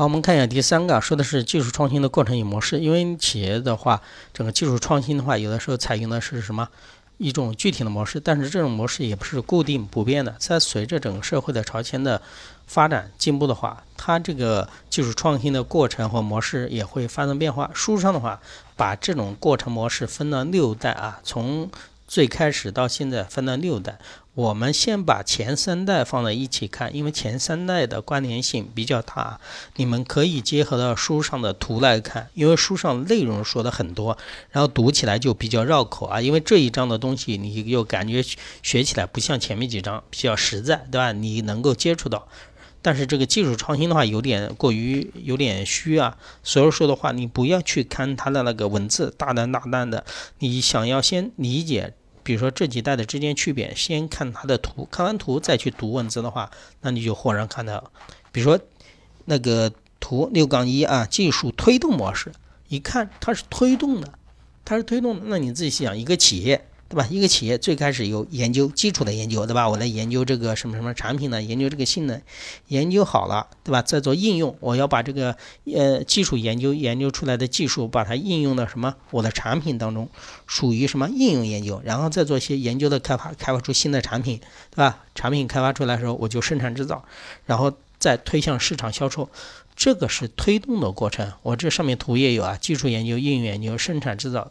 好，我们看一下第三个，说的是技术创新的过程与模式。因为企业的话，整个技术创新的话，有的时候采用的是什么一种具体的模式，但是这种模式也不是固定不变的。在随着整个社会的朝前的发展进步的话，它这个技术创新的过程和模式也会发生变化。书上的话，把这种过程模式分了六代啊，从最开始到现在分了六代。我们先把前三代放在一起看，因为前三代的关联性比较大。你们可以结合到书上的图来看，因为书上内容说的很多，然后读起来就比较绕口啊。因为这一章的东西，你又感觉学起来不像前面几章比较实在，对吧？你能够接触到。但是这个技术创新的话，有点过于有点虚啊。所以说的话，你不要去看它的那个文字大段大段的，你想要先理解。比如说这几代的之间区别，先看它的图，看完图再去读文字的话，那你就豁然看到。比如说那个图六杠一啊，技术推动模式，一看它是推动的，它是推动的，那你自己想，一个企业。对吧？一个企业最开始有研究基础的研究，对吧？我来研究这个什么什么产品呢？研究这个性能，研究好了，对吧？再做应用，我要把这个呃基础研究研究出来的技术，把它应用到什么我的产品当中，属于什么应用研究？然后再做一些研究的开发，开发出新的产品，对吧？产品开发出来的时候，我就生产制造，然后再推向市场销售，这个是推动的过程。我这上面图也有啊，基础研究、应用研究、生产制造。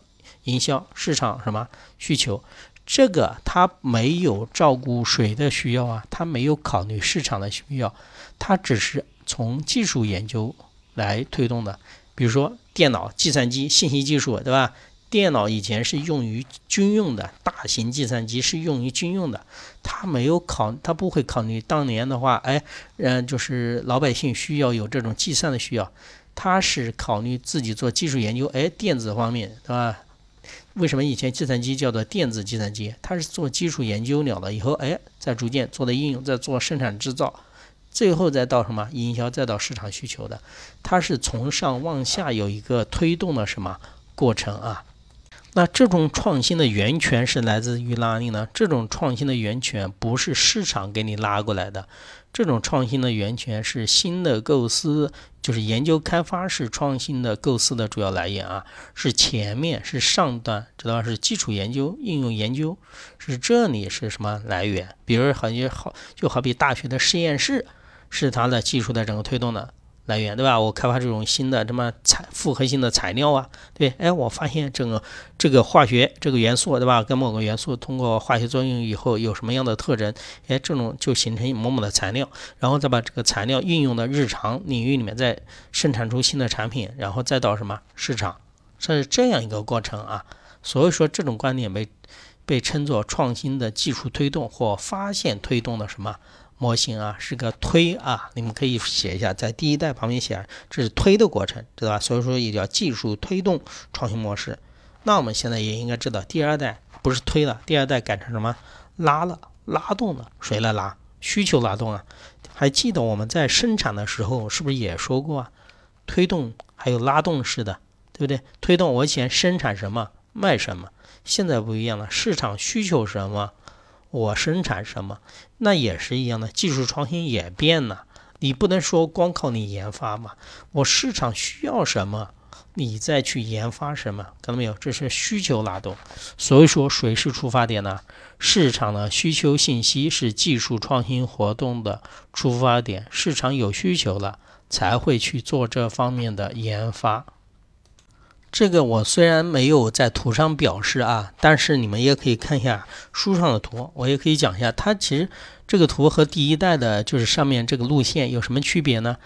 营销市场什么需求？这个它没有照顾谁的需要啊？它没有考虑市场的需要，它只是从技术研究来推动的。比如说电脑、计算机、信息技术，对吧？电脑以前是用于军用的，大型计算机是用于军用的，它没有考，它不会考虑当年的话，哎，嗯，就是老百姓需要有这种计算的需要，它是考虑自己做技术研究，哎，电子方面，对吧？为什么以前计算机叫做电子计算机？它是做基础研究了的，以后哎，再逐渐做的应用，再做生产制造，最后再到什么营销，再到市场需求的，它是从上往下有一个推动的什么过程啊？那这种创新的源泉是来自于哪里呢？这种创新的源泉不是市场给你拉过来的。这种创新的源泉是新的构思，就是研究开发是创新的构思的主要来源啊，是前面是上段，知道是基础研究、应用研究，是这里是什么来源？比如好像好，就好比大学的实验室是它的技术的整个推动的。来源对吧？我开发这种新的什么材复合性的材料啊，对，哎，我发现这个这个化学这个元素对吧？跟某个元素通过化学作用以后有什么样的特征？哎，这种就形成某某的材料，然后再把这个材料运用到日常领域里面，再生产出新的产品，然后再到什么市场，这是这样一个过程啊。所以说这种观点被被称作创新的技术推动或发现推动的什么？模型啊是个推啊，你们可以写一下，在第一代旁边写，这是推的过程，知道吧？所以说也叫技术推动创新模式。那我们现在也应该知道，第二代不是推了，第二代改成什么？拉了，拉动了，谁来拉？需求拉动啊。还记得我们在生产的时候是不是也说过啊？推动还有拉动式的，对不对？推动我以前生产什么卖什么，现在不一样了，市场需求什么？我生产什么，那也是一样的，技术创新也变了。你不能说光靠你研发嘛？我市场需要什么，你再去研发什么，看到没有？这是需求拉动。所以说，谁是出发点呢？市场的需求信息是技术创新活动的出发点。市场有需求了，才会去做这方面的研发。这个我虽然没有在图上表示啊，但是你们也可以看一下书上的图，我也可以讲一下。它其实这个图和第一代的，就是上面这个路线有什么区别呢？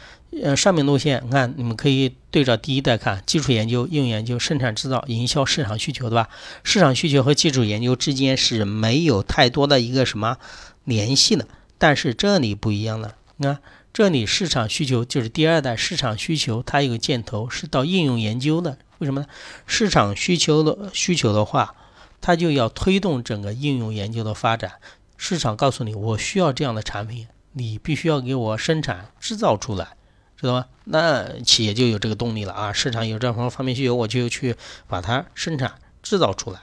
呃，上面路线，你看你们可以对照第一代看，基础研究、应用研究、生产制造、营销、市场需求，对吧？市场需求和基础研究之间是没有太多的一个什么联系的，但是这里不一样了，你看。这里市场需求就是第二代市场需求，它有个箭头是到应用研究的。为什么呢？市场需求的需求的话，它就要推动整个应用研究的发展。市场告诉你，我需要这样的产品，你必须要给我生产制造出来，知道吗？那企业就有这个动力了啊！市场有这方方面需求，我就去把它生产制造出来。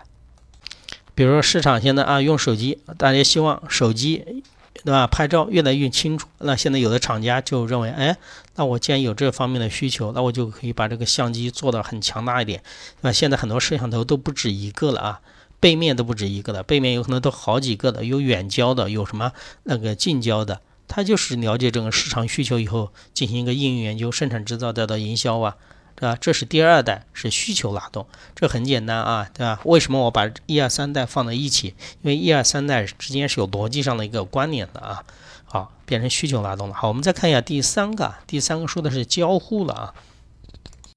比如说市场现在啊用手机，大家希望手机。对吧？拍照越来越清楚。那现在有的厂家就认为，哎，那我既然有这方面的需求，那我就可以把这个相机做得很强大一点。那现在很多摄像头都不止一个了啊，背面都不止一个的，背面有可能都好几个的，有远焦的，有什么那个近焦的。它就是了解整个市场需求以后，进行一个应用研究、生产制造再到营销啊。对吧？这是第二代，是需求拉动，这很简单啊，对吧？为什么我把一二三代放在一起？因为一二三代之间是有逻辑上的一个关联的啊。好，变成需求拉动了。好，我们再看一下第三个，第三个说的是交互了啊。